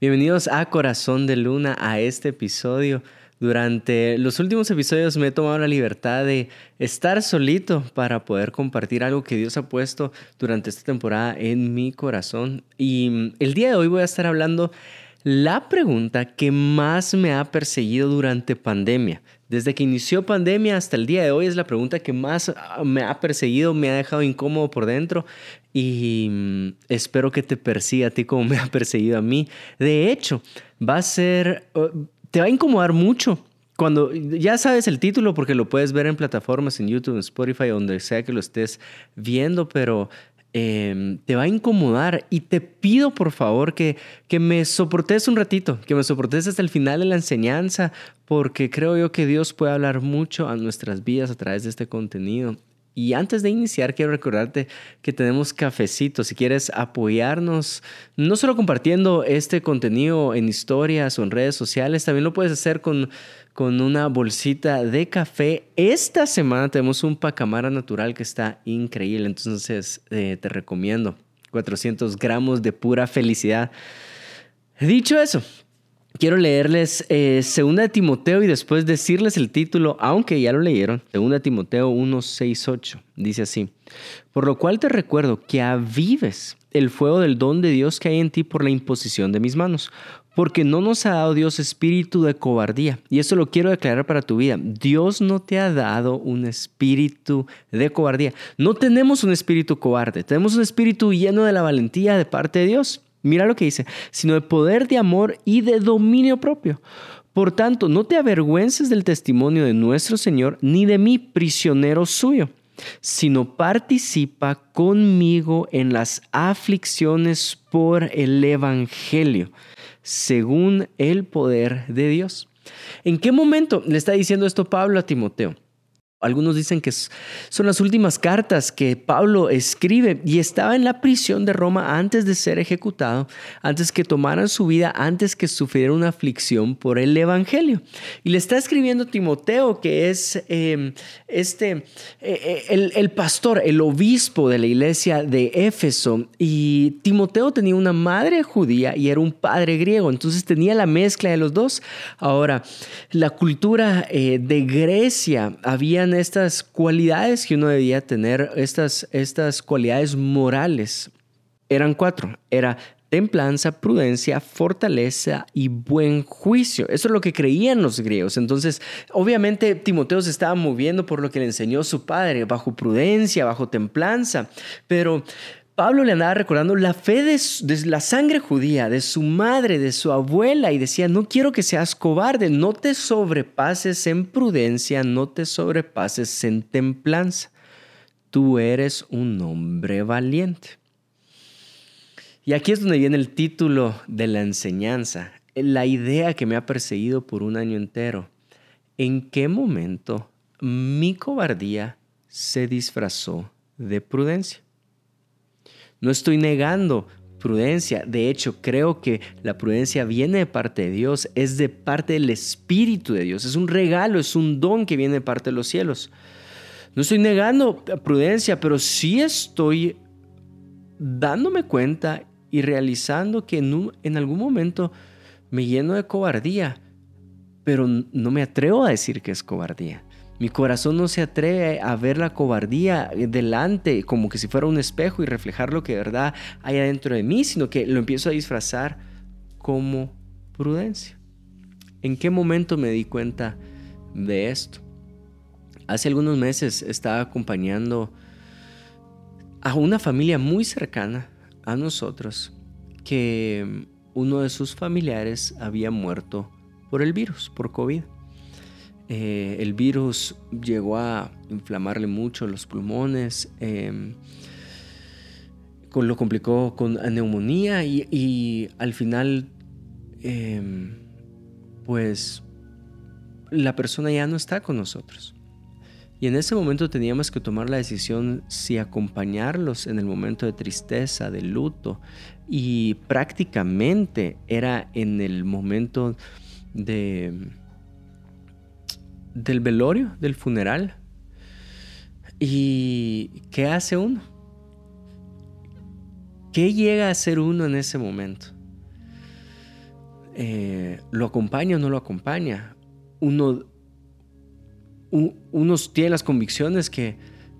Bienvenidos a Corazón de Luna, a este episodio. Durante los últimos episodios me he tomado la libertad de estar solito para poder compartir algo que Dios ha puesto durante esta temporada en mi corazón. Y el día de hoy voy a estar hablando la pregunta que más me ha perseguido durante pandemia. Desde que inició pandemia hasta el día de hoy es la pregunta que más ah, me ha perseguido, me ha dejado incómodo por dentro y mm, espero que te persiga a ti como me ha perseguido a mí. De hecho, va a ser, te va a incomodar mucho. Cuando ya sabes el título porque lo puedes ver en plataformas, en YouTube, en Spotify, donde sea que lo estés viendo, pero Em, te va a incomodar y te pido por favor que, que me soportes un ratito, que me soportes hasta el final de la enseñanza, porque creo yo que Dios puede hablar mucho a nuestras vidas a través de este contenido. Y antes de iniciar, quiero recordarte que tenemos cafecito. Si quieres apoyarnos, no solo compartiendo este contenido en historias o en redes sociales, también lo puedes hacer con con una bolsita de café. Esta semana tenemos un pacamara natural que está increíble, entonces eh, te recomiendo 400 gramos de pura felicidad. Dicho eso, quiero leerles eh, Segunda de Timoteo y después decirles el título, aunque ya lo leyeron, Segunda Timoteo 1.6.8, dice así, por lo cual te recuerdo que avives el fuego del don de Dios que hay en ti por la imposición de mis manos porque no nos ha dado Dios espíritu de cobardía. Y eso lo quiero declarar para tu vida. Dios no te ha dado un espíritu de cobardía. No tenemos un espíritu cobarde, tenemos un espíritu lleno de la valentía de parte de Dios. Mira lo que dice, sino de poder, de amor y de dominio propio. Por tanto, no te avergüences del testimonio de nuestro Señor, ni de mí, prisionero suyo, sino participa conmigo en las aflicciones por el Evangelio según el poder de Dios. ¿En qué momento le está diciendo esto Pablo a Timoteo? Algunos dicen que son las últimas cartas que Pablo escribe y estaba en la prisión de Roma antes de ser ejecutado, antes que tomaran su vida, antes que sufriera una aflicción por el Evangelio. Y le está escribiendo Timoteo, que es em, este, eh, eh, el, pastor, el obispo de la iglesia de Éfeso. Y Timoteo tenía una madre judía y era un padre griego, entonces tenía la mezcla de los dos. Ahora, la cultura eh, de Grecia estas cualidades que uno debía tener, estas, estas cualidades morales. Eran cuatro. Era templanza, prudencia, fortaleza y buen juicio. Eso es lo que creían los griegos. Entonces, obviamente Timoteo se estaba moviendo por lo que le enseñó su padre, bajo prudencia, bajo templanza, pero Pablo le andaba recordando la fe de, la sangre judía, de su madre, de su abuela, y decía, no quiero que seas cobarde, no te sobrepases en prudencia, no te sobrepases en templanza. Tú eres un hombre valiente. Y aquí es donde viene el título de la enseñanza, la idea que me ha perseguido por un año entero. ¿En qué momento mi cobardía se disfrazó de prudencia? No estoy negando prudencia. De hecho, creo que la prudencia viene de parte de Dios, es de parte del Espíritu de Dios. Es un regalo, es un don que viene de parte de los cielos. No estoy negando prudencia, pero sí estoy dándome cuenta y realizando que en, en algún momento me lleno de cobardía, pero no me atrevo a decir que es cobardía. Mi corazón no se atreve a ver la cobardía delante como que si fuera un espejo y reflejar lo que de verdad hay adentro de mí, sino que lo empiezo a disfrazar como prudencia. ¿En qué momento me di cuenta de esto? Hace algunos meses estaba acompañando a una familia muy cercana a nosotros que uno de sus familiares había muerto por el virus, por COVID. Eh, el virus llegó a inflamarle mucho los pulmones, em, lo complicó con neumonía y, al final, em, pues, la persona ya no está con nosotros. Y en ese momento teníamos que tomar la decisión si acompañarlos en el momento de tristeza, de luto. Y prácticamente era en el momento de del velorio, del funeral. ¿Y qué hace uno? ¿Qué llega a hacer uno en ese momento? eh, lo acompaña o no lo acompaña. Uno, uno tiene las convicciones que,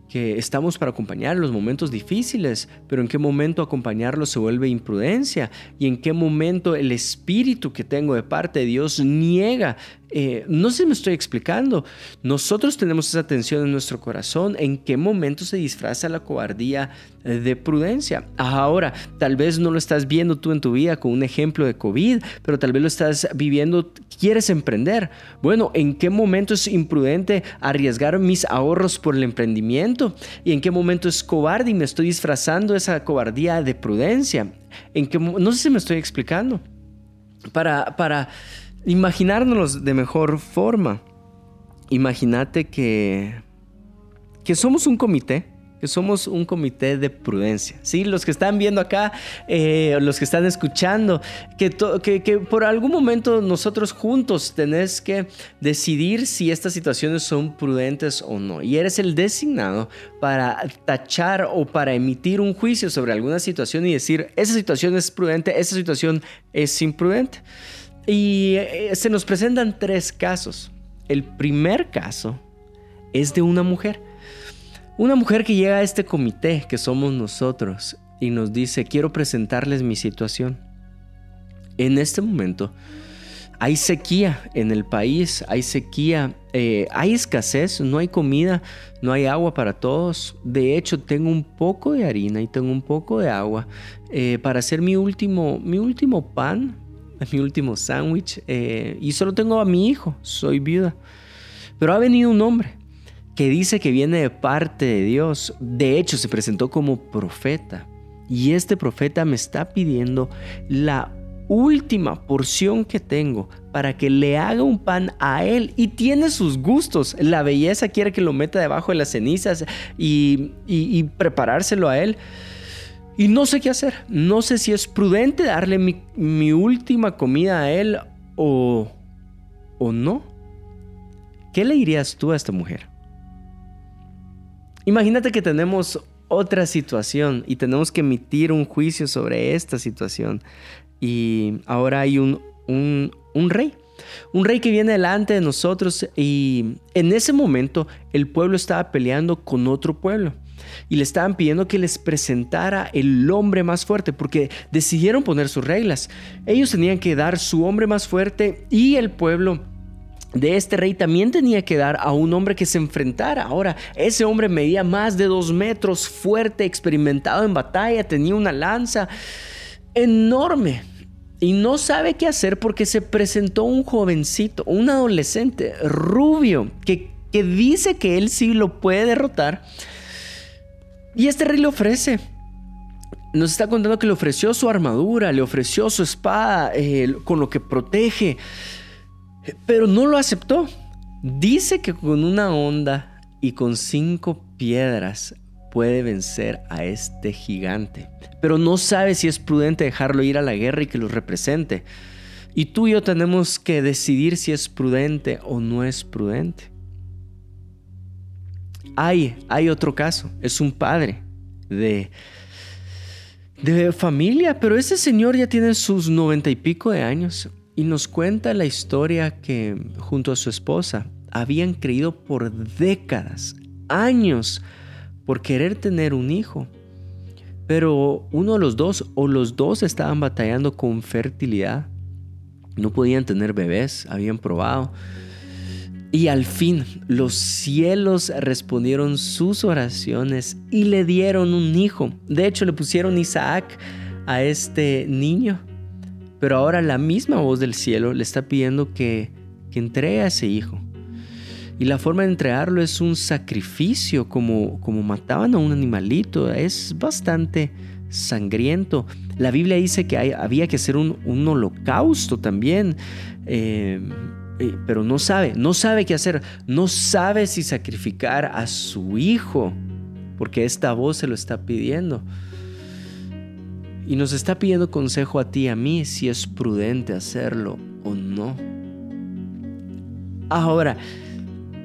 que estamos para acompañar los momentos difíciles, pero en qué momento acompañarlos se vuelve imprudencia y en qué momento el espíritu que tengo de parte de Dios niega eh, no sé me estoy explicando. Nosotros tenemos esa tensión en nuestro corazón. ¿En qué momento se disfraza la cobardía eh, de prudencia? Ahora, tal vez no lo estás viendo tú en tu vida con un ejemplo de COVID, pero tal vez lo estás viviendo, quieres emprender. Bueno, ¿en qué momento es imprudente arriesgar mis ahorros por el emprendimiento? ¿Y en qué momento es cobarde y me estoy disfrazando esa cobardía de prudencia? ¿En qué, no sé si me estoy explicando. Para, para imaginárnoslo de mejor forma. Imagínate que, que somos un comité, que somos un comité de prudencia. ¿sí? Los que están viendo acá, eh, los que están escuchando, que, que, por algún momento nosotros juntos tenés que decidir si estas situaciones son prudentes o no. Y eres el designado para tachar o para emitir un juicio sobre alguna situación y decir, esa situación es prudente, esa situación es imprudente. Y eh, se nos presentan tres casos. El primer caso es de una mujer. Una mujer que llega a este comité, que somos nosotros, y nos dice, quiero presentarles mi situación. En este momento hay sequía en el país, hay sequía, eh, hay escasez, no hay comida, no hay agua para todos. De hecho, tengo un poco de harina y tengo un poco de agua eh, para hacer mi último, mi último pan mi último sándwich eh, y solo tengo a mi hijo, soy viuda. Pero ha venido un hombre que dice que viene de parte de Dios. De hecho, se presentó como profeta. Y este profeta me está pidiendo la última porción que tengo para que le haga un pan a él y tiene sus gustos. La belleza quiere que lo meta debajo de las cenizas y preparárselo a él. Y no sé qué hacer. No sé si es prudente darle mi, última comida a él o, o no. ¿Qué le dirías tú a esta mujer? Imagínate que tenemos otra situación y tenemos que emitir un juicio sobre esta situación. Y ahora hay un, un, un, rey. Un rey que viene delante de nosotros y en ese momento el pueblo estaba peleando con otro pueblo y le estaban pidiendo que les presentara el hombre más fuerte porque decidieron poner sus reglas. Ellos tenían que dar su hombre más fuerte y el pueblo de este rey también tenía que dar a un hombre que se enfrentara. Ahora, ese hombre medía más de dos metros, fuerte, experimentado en batalla, tenía una lanza enorme. Y no sabe qué hacer porque se presentó un jovencito, un adolescente rubio, que, que dice que él sí lo puede derrotar y este rey le ofrece. Nos está contando que le ofreció su armadura, le ofreció su espada eh, con lo que protege, pero no lo aceptó. Dice que con una onda y con cinco piedras puede vencer a este gigante, pero no sabe si es prudente dejarlo ir a la guerra y que lo represente. Y tú y yo tenemos que decidir si es prudente o no es prudente. Hay, hay otro caso, es un padre de, de familia, pero ese señor ya tiene sus noventa y pico de años y nos cuenta la historia que junto a su esposa habían creído por décadas, años, por querer tener un hijo. Pero uno de los dos o los dos estaban batallando con fertilidad. No podían tener bebés, habían probado. Y al fin los cielos respondieron sus oraciones y le dieron un hijo. De hecho, le pusieron Isaac a este niño. Pero ahora la misma voz del cielo le está pidiendo que, que entregue a ese hijo. Y la forma de entregarlo es un sacrificio, como, como mataban a un animalito. Es bastante sangriento. La Biblia dice que había que hacer un, un holocausto también. Eh, pero no sabe, no sabe qué hacer, no sabe si sacrificar a su hijo, porque esta voz se lo está pidiendo. Y nos está pidiendo consejo a ti y a mí si es prudente hacerlo o no. Ahora,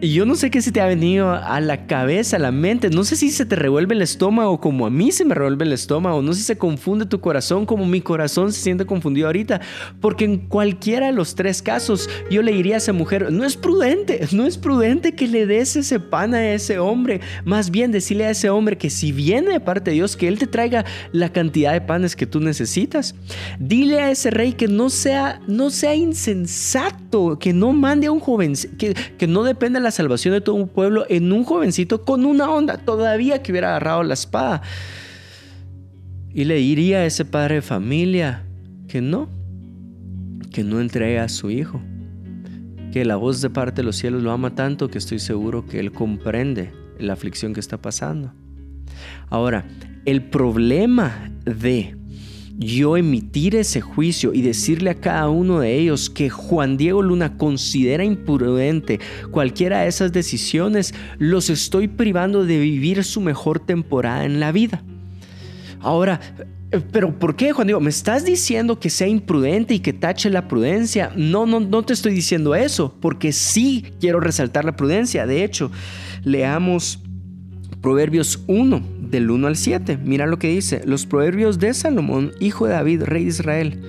Y yo no sé qué se te ha venido a la cabeza, a la mente. No sé si se te revuelve el estómago como a mí se me revuelve el estómago. No sé si se confunde tu corazón como mi corazón se siente confundido ahorita. Porque en cualquiera de los tres casos yo le diría a esa mujer, no es prudente, no es prudente que le des ese pan a ese hombre. Más bien decirle a ese hombre que si viene de parte de Dios, que Él te traiga la cantidad de panes que tú necesitas. Dile a ese rey que no sea, no sea insensato, que no mande a un joven, que, que no dependa la salvación de todo un pueblo en un jovencito con una onda, todavía que hubiera agarrado la espada. Y le diría a ese padre de familia que no, que no entregue a su hijo, que la voz de parte de los cielos lo ama tanto que estoy seguro que él comprende la aflicción que está pasando. Ahora, el problema de yo emitir ese juicio y decirle a cada uno de ellos que Juan Diego Luna considera imprudente cualquiera de esas decisiones, los estoy privando de vivir su mejor temporada en la vida. Ahora, pero ¿por qué, Juan Diego? ¿Me estás diciendo que sea imprudente y que tache la prudencia? No, no, no te estoy diciendo eso, porque sí quiero resaltar la prudencia. De hecho, leamos Proverbios 1, del 1 al 7. Mira lo que dice. Los proverbios de Salomón, hijo de David, rey de Israel,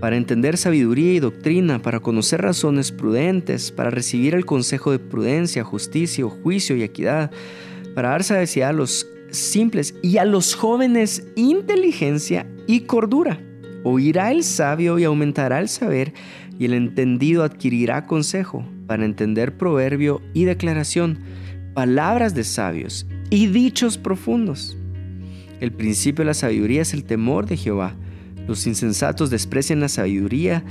para entender sabiduría y doctrina, para conocer razones prudentes, para recibir el consejo de prudencia, justicia, juicio y equidad, para dar sabiduría a los simples y a los jóvenes inteligencia y cordura. Oirá el sabio y aumentará el saber, y el entendido adquirirá consejo para entender proverbio y declaración, palabras de sabios y dichos profundos. El principio de la sabiduría es el temor de Jehová. Los insensatos desprecian la sabiduría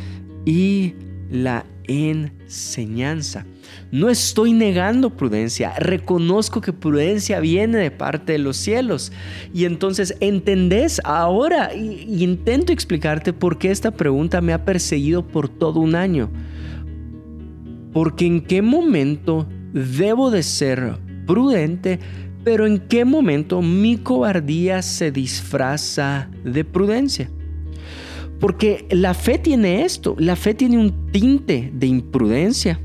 y la enseñanza. No estoy negando prudencia, reconozco que prudencia viene de parte de los cielos. Y entonces entendés ahora intento explicarte por qué esta pregunta me ha perseguido por todo un año. Porque en qué momento debo de ser prudente pero ¿en qué momento mi cobardía se disfraza de prudencia? Porque la fe tiene esto, la fe tiene un tinte de imprudencia.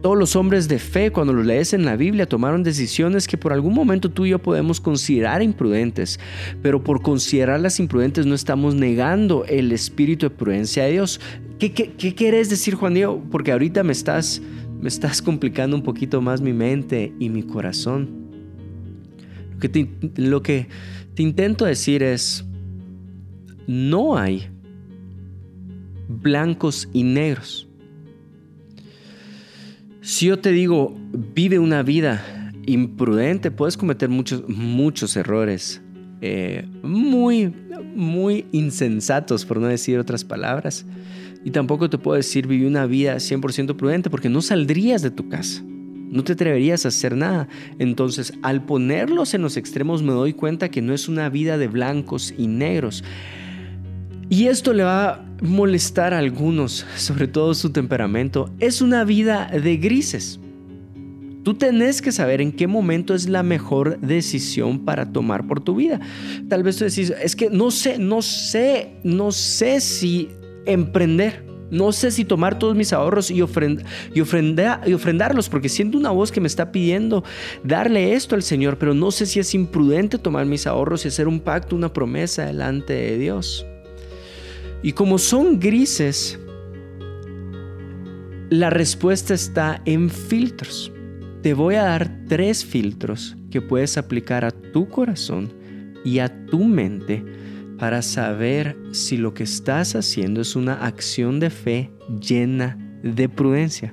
Todos los hombres de fe, cuando lo lees en la Biblia, tomaron decisiones que por algún momento tú y yo podemos considerar imprudentes, pero por considerarlas imprudentes no estamos negando el espíritu de prudencia de Dios. ¿Qué, qué, quieres decir, Juan Diego? Porque ahorita me estás, me estás complicando un poquito más mi mente y mi corazón lo que te intento decir es, no hay blancos y negros. Si yo te digo, vive una vida imprudente, puedes cometer muchos, muchos errores, eh, muy, muy insensatos, por no decir otras palabras. Y tampoco te puedo decir, vive una vida 100% prudente, porque no saldrías de tu casa. No te atreverías a hacer nada. Entonces, al ponerlos en los extremos me doy cuenta que no es una vida de blancos y negros. Y esto le va a molestar a algunos, sobre todo su temperamento. Es una vida de grises. Tú tenés que saber en qué momento es la mejor decisión para tomar por tu vida. Tal vez tú decís, es que no sé, no sé, no sé si emprender. No sé si tomar todos mis ahorros y, y, ofrendarlos, porque siento una voz que me está pidiendo darle esto al Señor, pero no sé si es imprudente tomar mis ahorros y hacer un pacto, una promesa delante de Dios. Y como son grises, la respuesta está en filtros. Te voy a dar tres filtros que puedes aplicar a tu corazón y a tu mente para saber si lo que estás haciendo es una acción de fe llena de prudencia.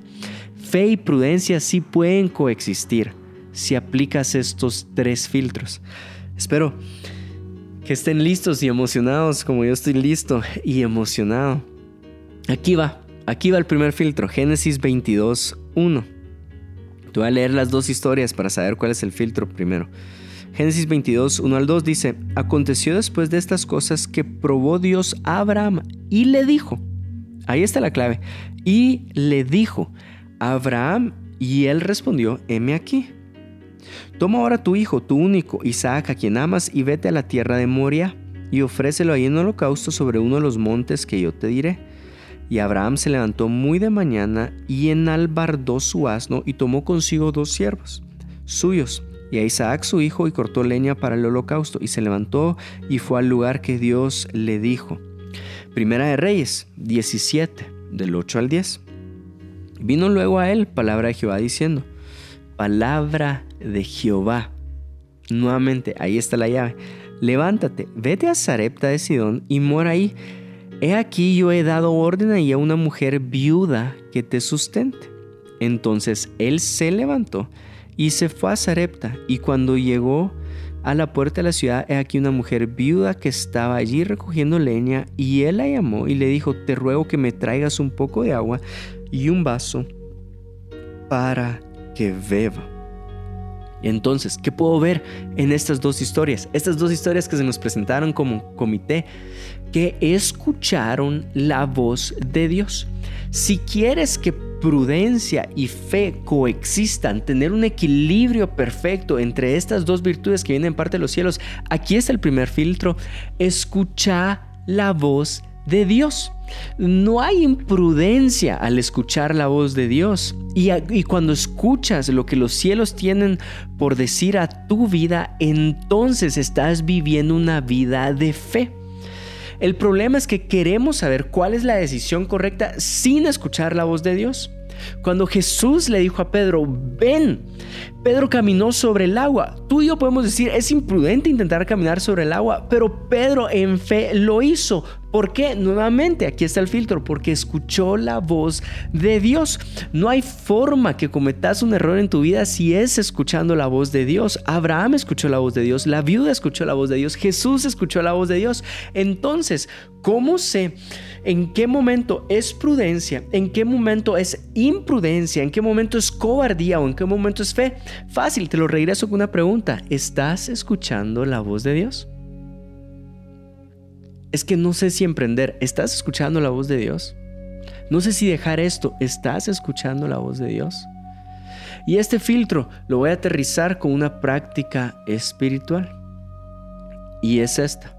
Fe y prudencia sí pueden coexistir si aplicas estos tres filtros. Espero que estén listos y emocionados como yo estoy listo y emocionado. Aquí va, aquí va el primer filtro, Génesis 22, 1. Te a leer las dos historias para saber cuál es el filtro primero. Génesis 22, 1 al 2 dice, aconteció después de estas cosas que probó Dios a Abraham y le dijo, ahí está la clave, y le dijo, Abraham, y él respondió, heme aquí. Toma ahora tu hijo, tu único, Isaac, a quien amas, y vete a la tierra de Moria, y ofrécelo ahí en holocausto sobre uno de los montes que yo te diré. Y Abraham se levantó muy de mañana y enalbardó su asno y tomó consigo dos siervos suyos y a Isaac su hijo y cortó leña para el holocausto y se levantó y fue al lugar que Dios le dijo. Primera de Reyes 17 del 8 al 10. Vino luego a él palabra de Jehová diciendo, palabra de Jehová. Nuevamente, ahí está la llave. Levántate, vete a Sarepta de Sidón y mora ahí He aquí yo he dado orden ahí a una mujer viuda que te sustente. Entonces él se levantó y se fue a Sarepta, y cuando llegó a la puerta de la ciudad, he aquí una mujer viuda que estaba allí recogiendo leña, y él la llamó y le dijo, te ruego que me traigas un poco de agua y un vaso para que beba. Entonces, ¿qué puedo ver en estas dos historias? Estas dos historias que se nos presentaron como comité, que escucharon la voz de Dios. Si quieres que prudencia y fe coexistan, tener un equilibrio perfecto entre estas dos virtudes que vienen parte de los cielos, aquí está el primer filtro, escucha la voz de Dios. No hay imprudencia al escuchar la voz de Dios. Y, y, cuando escuchas lo que los cielos tienen por decir a tu vida, entonces estás viviendo una vida de fe. El problema es que queremos saber cuál es la decisión correcta sin escuchar la voz de Dios. Cuando Jesús le dijo a Pedro, ven, Pedro caminó sobre el agua. Tú y yo podemos decir, es imprudente intentar caminar sobre el agua, pero Pedro en fe lo hizo. ¿Por qué? Nuevamente, aquí está el filtro, porque escuchó la voz de Dios. No hay forma que cometas un error en tu vida si es escuchando la voz de Dios. Abraham escuchó la voz de Dios, la viuda escuchó la voz de Dios, Jesús escuchó la voz de Dios. Entonces, ¿cómo sé en qué momento es prudencia, en qué momento es imprudencia, en qué momento es cobardía o en qué momento es fe? Fácil, te lo regreso con una pregunta. ¿Estás escuchando la voz de Dios? Es que no sé si emprender. ¿Estás escuchando la voz de Dios? No sé si dejar esto. ¿Estás escuchando la voz de Dios? Y este filtro lo voy a aterrizar con una práctica espiritual. Y es esta.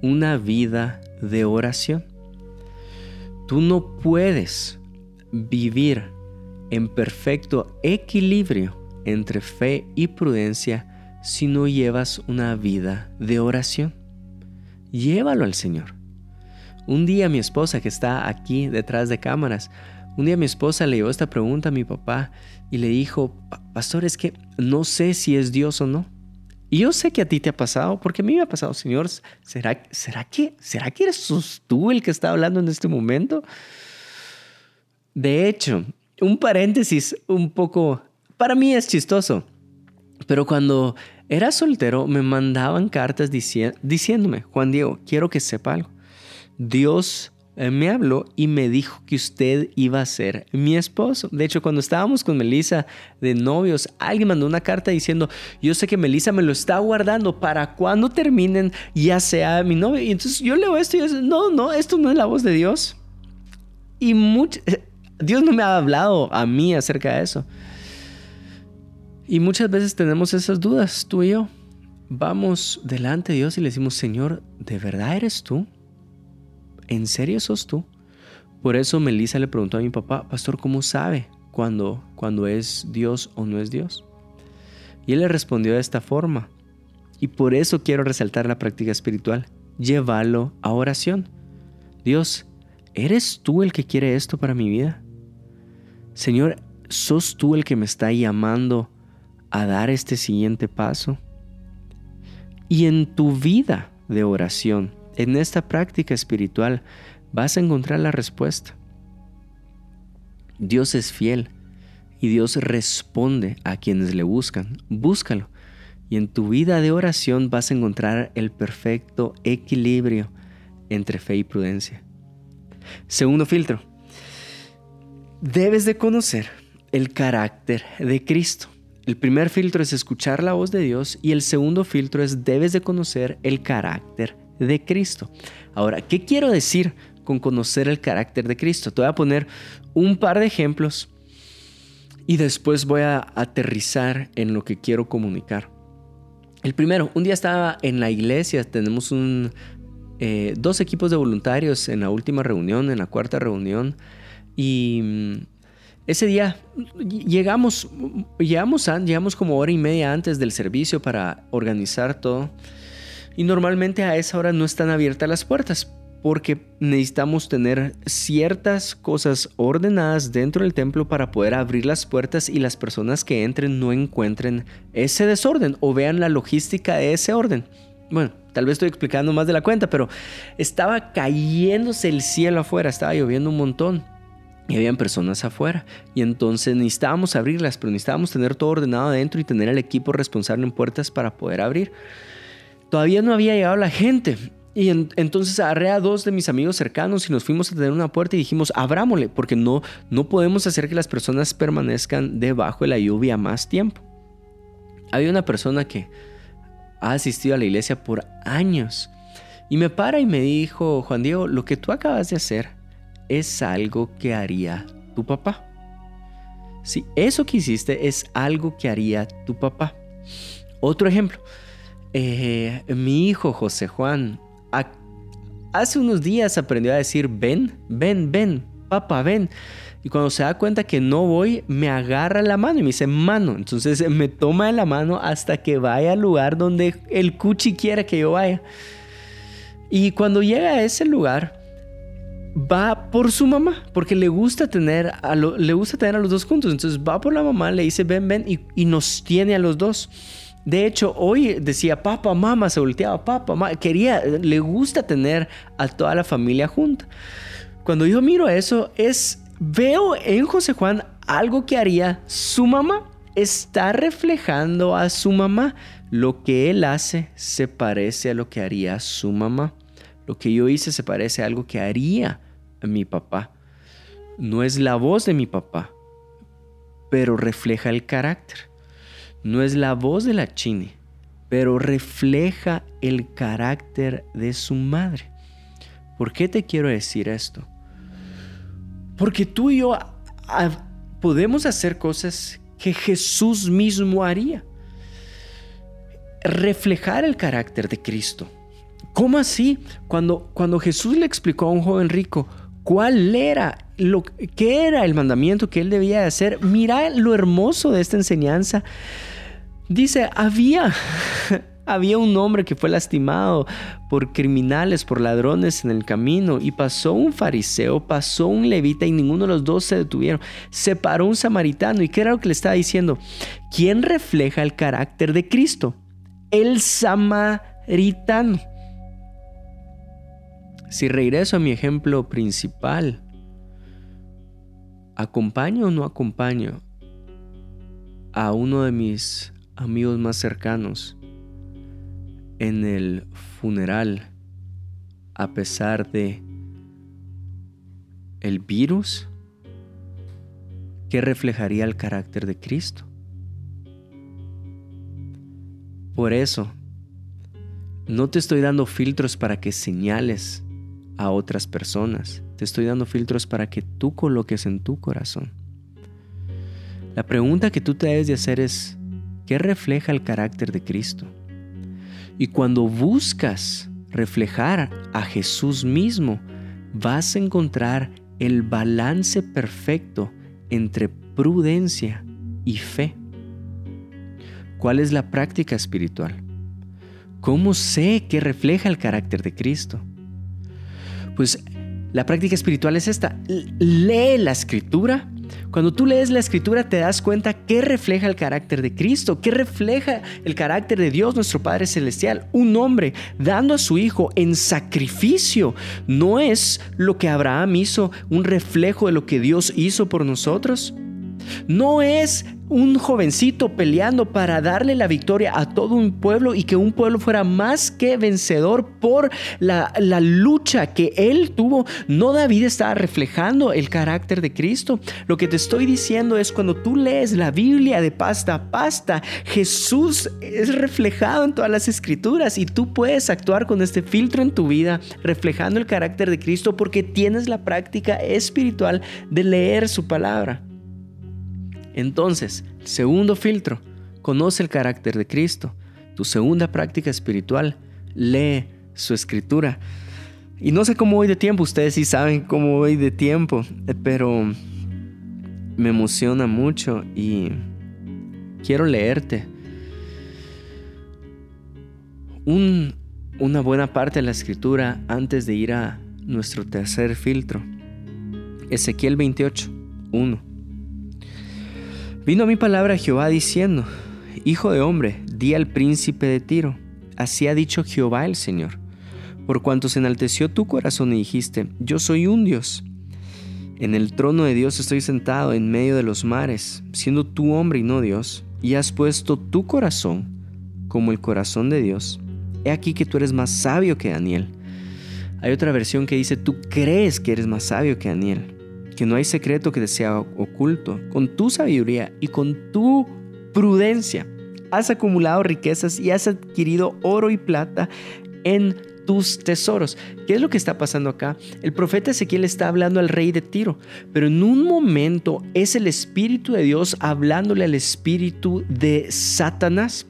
Una vida de oración. Tú no puedes vivir en perfecto equilibrio entre fe y prudencia si no llevas una vida de oración. Llévalo al Señor. Un día mi esposa, que está aquí detrás de cámaras, un día mi esposa le dio esta pregunta a mi papá y le dijo, pastor, es que no sé si es Dios o no. Y yo sé que a ti te ha pasado, porque a mí me ha pasado, Señor, ¿será, será, que, ¿será que eres tú el que está hablando en este momento? De hecho, un paréntesis un poco para mí es chistoso. Pero cuando era soltero me mandaban cartas diciéndome, Juan Diego, quiero que sepa algo. Dios eh, me habló y me dijo que usted iba a ser mi esposo. De hecho, cuando estábamos con Melissa de novios, alguien mandó una carta diciendo, yo sé que Melissa me lo está guardando para cuando terminen ya sea mi novio. Y entonces yo leo esto y yo no, no, esto no es la voz de Dios. Y mucho, Dios no me ha hablado a mí acerca de eso. Y muchas veces tenemos esas dudas, tú y yo. Vamos delante de Dios y le decimos, Señor, ¿de verdad eres tú? ¿En serio sos tú? Por eso Melissa le preguntó a mi papá, Pastor, ¿cómo sabe cuando, cuando es Dios o no es Dios? Y él le respondió de esta forma. Y por eso quiero resaltar la práctica espiritual. Llévalo a oración. Dios, ¿eres tú el que quiere esto para mi vida? Señor, ¿sos tú el que me está llamando a dar este siguiente paso. Y en tu vida de oración, en esta práctica espiritual, vas a encontrar la respuesta. Dios es fiel y Dios responde a quienes le buscan. Búscalo. Y en tu vida de oración vas a encontrar el perfecto equilibrio entre fe y prudencia. Segundo filtro. Debes de conocer el carácter de Cristo. El primer filtro es escuchar la voz de Dios y el segundo filtro es debes de conocer el carácter de Cristo. Ahora, ¿qué quiero decir con conocer el carácter de Cristo? Te voy a poner un par de ejemplos y después voy a aterrizar en lo que quiero comunicar. El primero, un día estaba en la iglesia, tenemos un, eh, dos equipos de voluntarios en la última reunión, en la cuarta reunión. Y mm, ese día llegamos, llegamos, llegamos como hora y media antes del servicio para organizar todo. Y normalmente a esa hora no están abiertas las puertas porque necesitamos tener ciertas cosas ordenadas dentro del templo para poder abrir las puertas y las personas que entren no encuentren ese desorden o vean la logística de ese orden. Bueno, tal vez estoy explicando más de la cuenta, pero estaba cayéndose el cielo afuera, estaba lloviendo un montón y habían personas afuera. Y entonces necesitábamos abrirlas, pero necesitábamos tener todo ordenado adentro y tener el equipo responsable en puertas para poder abrir. Todavía no había llegado la gente. Y entonces agarré a dos de mis amigos cercanos y nos fuimos a tener una puerta y dijimos, abrámosle, porque no, no podemos hacer que las personas permanezcan debajo de la lluvia más tiempo. Había una persona que ha asistido a la iglesia por años y me para y me dijo, Juan Diego, lo que tú acabas de hacer es algo que haría tu papá. Si eso que hiciste es algo que haría tu papá. Otro ejemplo, eh, mi hijo José Juan hace unos días aprendió a decir ven, ven, ven, papá, ven. Y cuando se da cuenta que no voy, me agarra la mano y me dice mano. Entonces me toma de la mano hasta que vaya al lugar donde el cuchi quiera que yo vaya. Y cuando llega a ese lugar, va por su mamá, porque le gusta tener a, le gusta tener a los dos juntos. Entonces va por la mamá, le dice ven, ven y, y nos tiene a los dos. De hecho, hoy decía papá, mamá, se volteaba papá, mamá. Quería, le gusta tener a toda la familia junta. Cuando yo miro eso, es, veo en José Juan algo que haría su mamá. Está reflejando a su mamá. Lo que él hace se parece a lo que haría su mamá. Lo que yo hice se parece a algo que haría mi papá. No es la voz de mi papá, pero refleja el carácter. No es la voz de la Chini, pero refleja el carácter de su madre. ¿Por qué te quiero decir esto? Porque tú y yo podemos hacer cosas que Jesús mismo haría. Reflejar el carácter de Cristo. ¿Cómo así? Cuando, cuando Jesús le explicó a un joven rico cuál era lo era el mandamiento que él debía de hacer, mira lo hermoso de esta enseñanza Dice, había, había un hombre que fue lastimado por criminales, por ladrones en el camino, y pasó un fariseo, pasó un levita, y ninguno de los dos se detuvieron. Se paró un samaritano, ¿y qué era lo que le estaba diciendo? ¿Quién refleja el carácter de Cristo? El samaritano. Si regreso a mi ejemplo principal, ¿acompaño o no acompaño a uno de mis amigos más cercanos en el funeral a pesar de el virus que reflejaría el carácter de Cristo. Por eso, no te estoy dando filtros para que señales a otras personas, te estoy dando filtros para que tú coloques en tu corazón. La pregunta que tú te debes de hacer es, que refleja el carácter de Cristo. Y cuando buscas reflejar a Jesús mismo, vas a encontrar el balance perfecto entre prudencia y fe. ¿Cuál es la práctica espiritual? ¿Cómo sé que refleja el carácter de Cristo? Pues la práctica espiritual es esta. Lee la escritura cuando tú lees la escritura te das cuenta que refleja el carácter de Cristo, que refleja el carácter de Dios nuestro Padre Celestial. Un hombre dando a su hijo en sacrificio no es lo que Abraham hizo, un reflejo de lo que Dios hizo por nosotros. No es un jovencito peleando para darle la victoria a todo un pueblo y que un pueblo fuera más que vencedor por la, lucha que él tuvo. No David estaba reflejando el carácter de Cristo. Lo que te estoy diciendo es cuando tú lees la Biblia de pasta a pasta, Jesús es reflejado en todas las escrituras y tú puedes actuar con este filtro en tu vida reflejando el carácter de Cristo porque tienes la práctica espiritual de leer su palabra. Entonces, segundo filtro, conoce el carácter de Cristo. Tu segunda práctica espiritual, lee su escritura. Y no sé cómo voy de tiempo, ustedes sí saben cómo voy de tiempo, pero me emociona mucho y quiero leerte una buena parte de la escritura antes de ir a nuestro tercer filtro. Ezequiel 28, 1. Vino a mi palabra Jehová diciendo, Hijo de hombre, di al príncipe de Tiro, así ha dicho Jehová el Señor, por cuanto se enalteció tu corazón y dijiste, yo soy un Dios. En el trono de Dios estoy sentado en medio de los mares, siendo tú hombre y no Dios, y has puesto tu corazón como el corazón de Dios. He aquí que tú eres más sabio que Daniel. Hay otra versión que dice, tú crees que eres más sabio que Daniel, que no hay secreto que te sea oculto. Con tu sabiduría y con tu prudencia has acumulado riquezas y has adquirido oro y plata en tus tesoros. ¿Qué es lo que está pasando acá? El profeta Ezequiel está hablando al rey de Tiro, pero en un momento es el Espíritu de Dios hablándole al Espíritu de Satanás.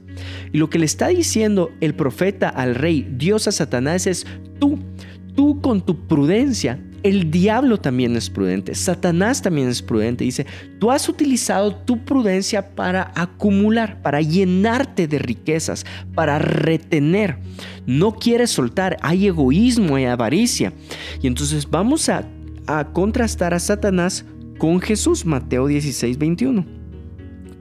Y lo que le está diciendo el profeta al rey, Dios a Satanás, es tú, tú con tu prudencia el diablo también es prudente, Satanás también es prudente. Dice, tú has utilizado tu prudencia para acumular, para llenarte de riquezas, para retener. No quieres soltar, hay egoísmo, hay avaricia. Y entonces vamos a, a contrastar a Satanás con Jesús, Mateo 16, 21.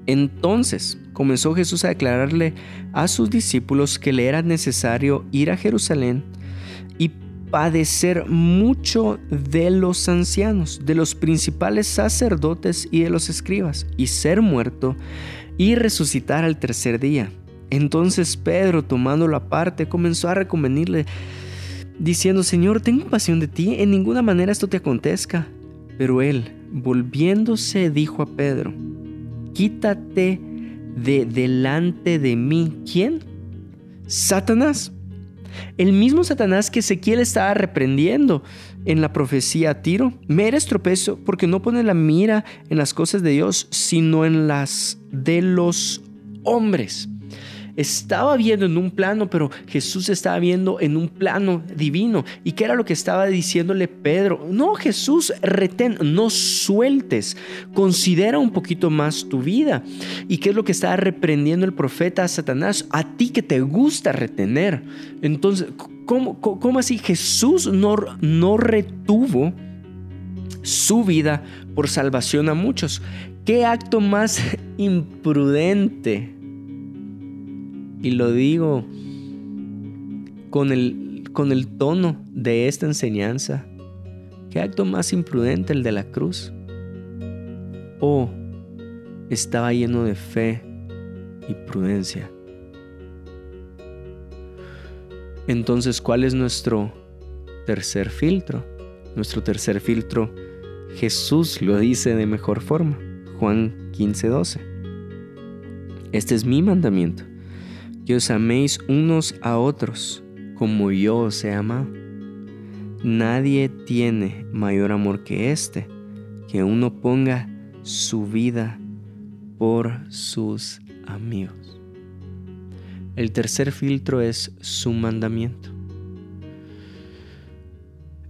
Entonces comenzó Jesús a declararle a sus discípulos que le era necesario ir a Jerusalén y padecer mucho de los ancianos, de los principales sacerdotes y de los escribas, y ser muerto y resucitar al tercer día. Entonces Pedro, tomándolo aparte, comenzó a recomendarle, diciendo, Señor, tengo pasión de ti, en ninguna manera esto te acontezca. Pero él, volviéndose, dijo a Pedro, quítate de delante de mí. ¿Quién? Satanás el mismo Satanás que Ezequiel estaba reprendiendo en la profecía a Tiro, me eres tropezo porque no pone la mira en las cosas de Dios, sino en las de los hombres estaba viendo en un plano, pero Jesús estaba viendo en un plano divino. ¿Y qué era lo que estaba diciéndole Pedro? No, Jesús, retén, no sueltes, considera un poquito más tu vida. ¿Y qué es lo que estaba reprendiendo el profeta a Satanás? A ti que te gusta retener. Entonces, ¿cómo, así? Jesús no, no retuvo su vida por salvación a muchos. ¿Qué acto más imprudente? Y lo digo con el, con el tono de esta enseñanza. ¿Qué acto más imprudente el de la cruz? ¿O estaba lleno de fe y prudencia? Entonces, ¿cuál es nuestro tercer filtro? Nuestro tercer filtro, Jesús lo dice de mejor forma. Juan 15:12. Este es mi mandamiento que os améis unos a otros como yo os he amado. Nadie tiene mayor amor que este, que uno ponga su vida por sus amigos. El tercer filtro es su mandamiento.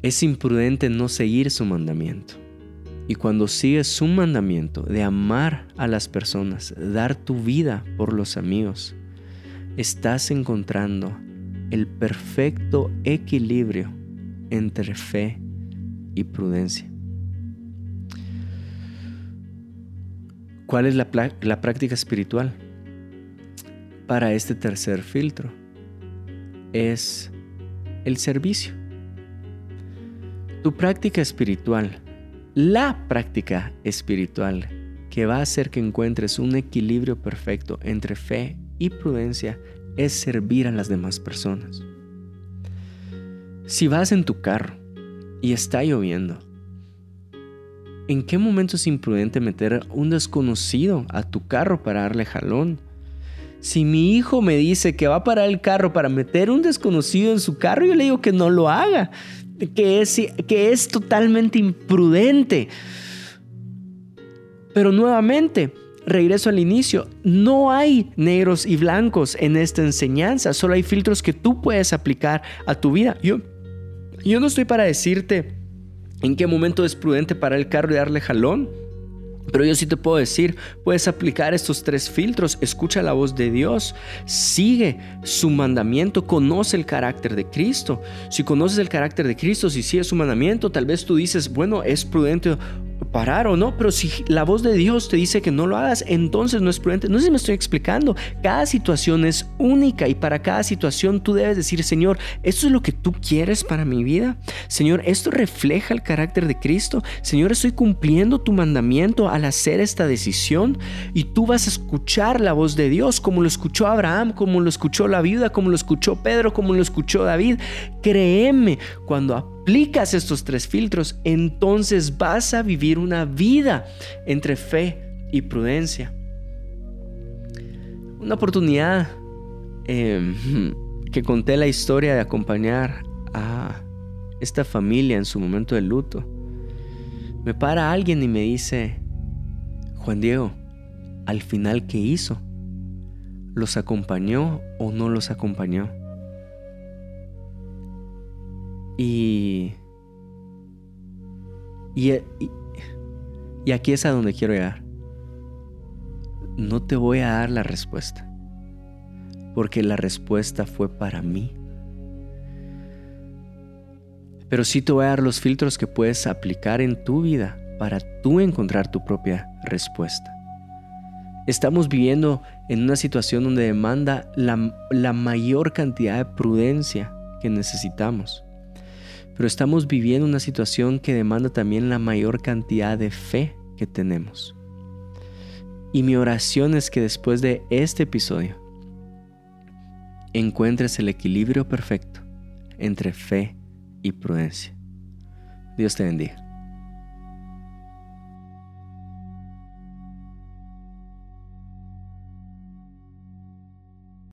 Es imprudente no seguir su mandamiento. Y cuando sigues su mandamiento de amar a las personas, dar tu vida por los amigos, estás encontrando el perfecto equilibrio entre fe y prudencia. ¿Cuál es la, la, práctica espiritual? Para este tercer filtro es el servicio. Tu práctica espiritual, la práctica espiritual que va a hacer que encuentres un equilibrio perfecto entre fe y prudencia es servir a las demás personas. Si vas en tu carro y está lloviendo, ¿en qué momento es imprudente meter un desconocido a tu carro para darle jalón? Si mi hijo me dice que va a parar el carro para meter un desconocido en su carro, yo le digo que no lo haga, que es, que es totalmente imprudente. Pero nuevamente, regreso al inicio, no hay negros y blancos en esta enseñanza, solo hay filtros que tú puedes aplicar a tu vida. Yo, yo no estoy para decirte en qué momento es prudente parar el carro y darle jalón. Pero yo sí te puedo decir, puedes aplicar estos tres filtros, escucha la voz de Dios, sigue su mandamiento, conoce el carácter de Cristo. Si conoces el carácter de Cristo, si sigues su mandamiento, tal vez tú dices, bueno, es prudente parar o no, pero si la voz de Dios te dice que no lo hagas, entonces no es prudente. No sé si me estoy explicando. Cada situación es única y para cada situación tú debes decir, Señor, ¿esto es lo que tú quieres para mi vida? Señor, ¿esto refleja el carácter de Cristo? Señor, estoy cumpliendo tu mandamiento al hacer esta decisión y tú vas a escuchar la voz de Dios como lo escuchó Abraham, como lo escuchó la viuda, como lo escuchó Pedro, como lo escuchó David. Créeme, cuando aplicas estos tres filtros, entonces vas a vivir una vida entre fe y prudencia. Una oportunidad em, que conté la historia de acompañar a esta familia en su momento de luto. Me para alguien y me dice, Juan Diego, al final, ¿qué hizo? ¿Los acompañó o no los acompañó? Y, y, y, aquí es a donde quiero llegar. No te voy a dar la respuesta, porque la respuesta fue para mí. Pero sí te voy a dar los filtros que puedes aplicar en tu vida para tú encontrar tu propia respuesta. Estamos viviendo en una situación donde demanda la, la mayor cantidad de prudencia que necesitamos pero estamos viviendo una situación que demanda también la mayor cantidad de fe que tenemos. Y mi oración es que después de este episodio encuentres el equilibrio perfecto entre fe y prudencia. Dios te bendiga.